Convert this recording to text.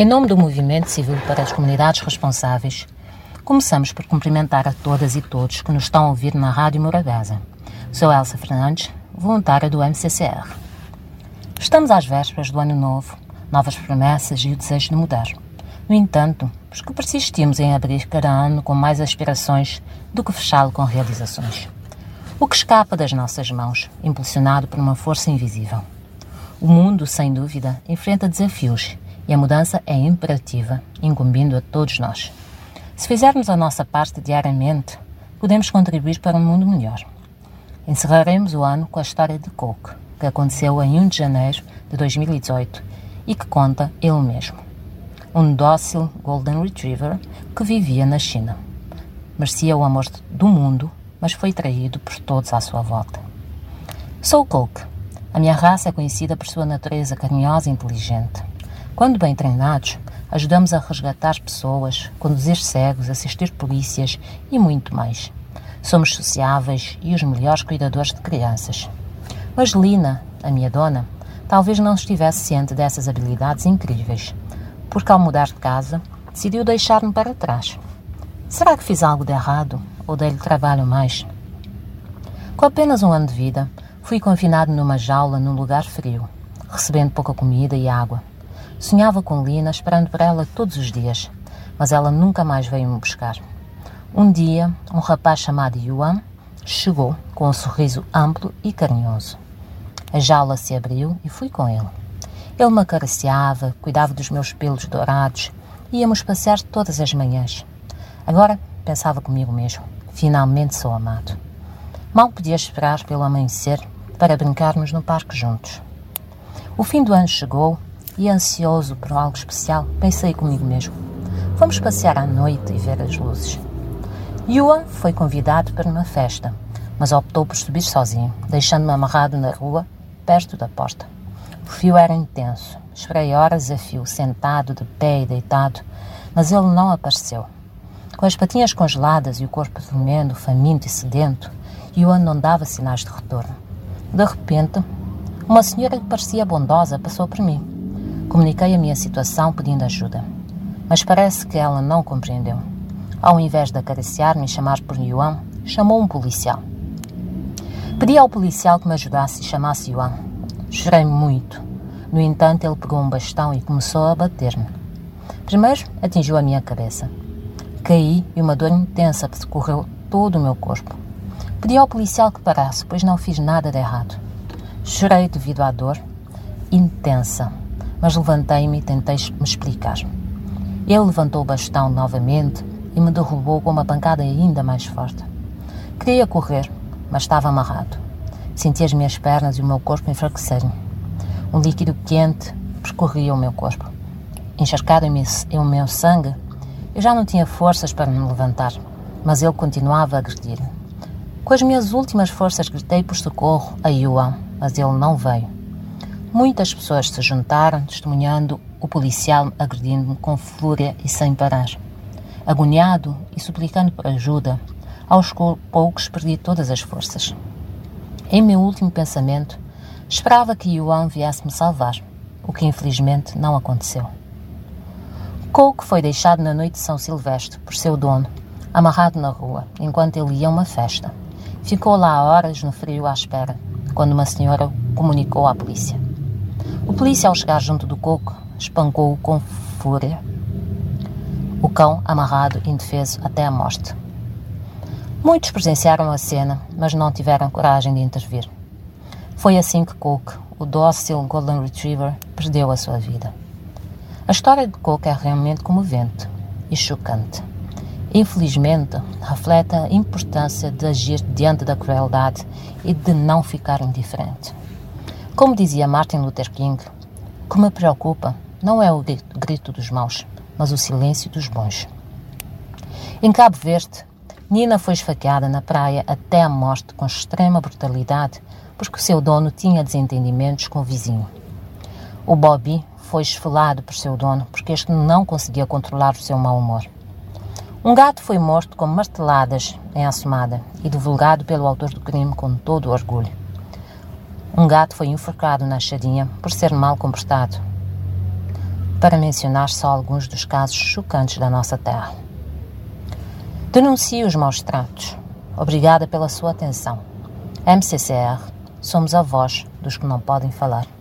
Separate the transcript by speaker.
Speaker 1: Em nome do Movimento Civil para as Comunidades Responsáveis, começamos por cumprimentar a todas e todos que nos estão a ouvir na Rádio Morabeza. Sou Elsa Fernandes, voluntária do MCCR. Estamos às vésperas do Ano Novo, novas promessas e o desejo de mudar. No entanto, os que persistimos em abrir cada ano com mais aspirações do que fechá-lo com realizações. O que escapa das nossas mãos, impulsionado por uma força invisível. O mundo, sem dúvida, enfrenta desafios e a mudança é imperativa, incumbindo a todos nós. Se fizermos a nossa parte diariamente, podemos contribuir para um mundo melhor. Encerraremos o ano com a história de Coke, que aconteceu em 1 de janeiro de 2018 e que conta ele mesmo. Um dócil Golden Retriever que vivia na China. Merecia o amor do mundo, mas foi traído por todos à sua volta. Sou Coke. A minha raça é conhecida por sua natureza carinhosa e inteligente. Quando bem treinados, ajudamos a resgatar pessoas, conduzir cegos, assistir polícias e muito mais. Somos sociáveis e os melhores cuidadores de crianças. Mas Lina, a minha dona, talvez não estivesse ciente dessas habilidades incríveis, porque ao mudar de casa, decidiu deixar-me para trás. Será que fiz algo de errado ou dei-lhe trabalho mais? Com apenas um ano de vida, fui confinado numa jaula num lugar frio, recebendo pouca comida e água. Sonhava com Lina, esperando por ela todos os dias, mas ela nunca mais veio me buscar. Um dia, um rapaz chamado Yuan chegou com um sorriso amplo e carinhoso. A jaula se abriu e fui com ele. Ele me acariciava, cuidava dos meus pelos dourados, íamos passear todas as manhãs. Agora pensava comigo mesmo: finalmente sou amado. Mal podia esperar pelo amanhecer para brincarmos no parque juntos. O fim do ano chegou e ansioso por algo especial, pensei comigo mesmo: vamos passear à noite e ver as luzes. Yuan foi convidado para uma festa, mas optou por subir sozinho, deixando-me amarrado na rua, perto da porta. O fio era intenso. Esperei horas a fio, sentado, de pé e deitado, mas ele não apareceu. Com as patinhas congeladas e o corpo tremendo, faminto e sedento, Yuan não dava sinais de retorno. De repente, uma senhora que parecia bondosa passou por mim. Comuniquei a minha situação pedindo ajuda, mas parece que ela não compreendeu. Ao invés de acariciar-me e chamar por Yuan, chamou um policial. Pedi ao policial que me ajudasse e chamasse Yuan. Chorei muito. No entanto, ele pegou um bastão e começou a bater-me. Primeiro, atingiu a minha cabeça. Caí e uma dor intensa percorreu todo o meu corpo. Pedi ao policial que parasse, pois não fiz nada de errado. Chorei devido à dor intensa mas levantei-me e tentei me explicar. Ele levantou o bastão novamente e me derrubou com uma pancada ainda mais forte. Queria correr, mas estava amarrado. Senti as minhas pernas e o meu corpo enfraquecerem. Um líquido quente percorria o meu corpo. Encharcado em meu sangue, eu já não tinha forças para me levantar, mas ele continuava a agredir. Com as minhas últimas forças gritei por socorro a Yuan, mas ele não veio. Muitas pessoas se juntaram, testemunhando o policial agredindo-me com fúria e sem parar. Agoniado e suplicando por ajuda, aos poucos perdi todas as forças. Em meu último pensamento, esperava que Yuan viesse me salvar, o que infelizmente não aconteceu. Coke foi deixado na noite de São Silvestre por seu dono, amarrado na rua, enquanto ele ia a uma festa. Ficou lá horas no frio à espera, quando uma senhora comunicou à polícia. O polícia, ao chegar junto do coco, espancou-o com fúria. O cão, amarrado, indefeso até a morte. Muitos presenciaram a cena, mas não tiveram coragem de intervir. Foi assim que Coke, o dócil Golden Retriever, perdeu a sua vida. A história de Coke é realmente comovente e chocante. Infelizmente, reflete a importância de agir diante da crueldade e de não ficar indiferente. Como dizia Martin Luther King, o que me preocupa não é o grito dos maus, mas o silêncio dos bons. Em Cabo Verde, Nina foi esfaqueada na praia até a morte com extrema brutalidade porque o seu dono tinha desentendimentos com o vizinho. O Bobby foi esfolado por seu dono porque este não conseguia controlar o seu mau humor. Um gato foi morto com marteladas em assomada e divulgado pelo autor do crime com todo orgulho. Um gato foi enforcado na chadinha por ser mal comportado. para mencionar só alguns dos casos chocantes da nossa terra. Denuncie os maus tratos. Obrigada pela sua atenção. MCCR, somos a voz dos que não podem falar.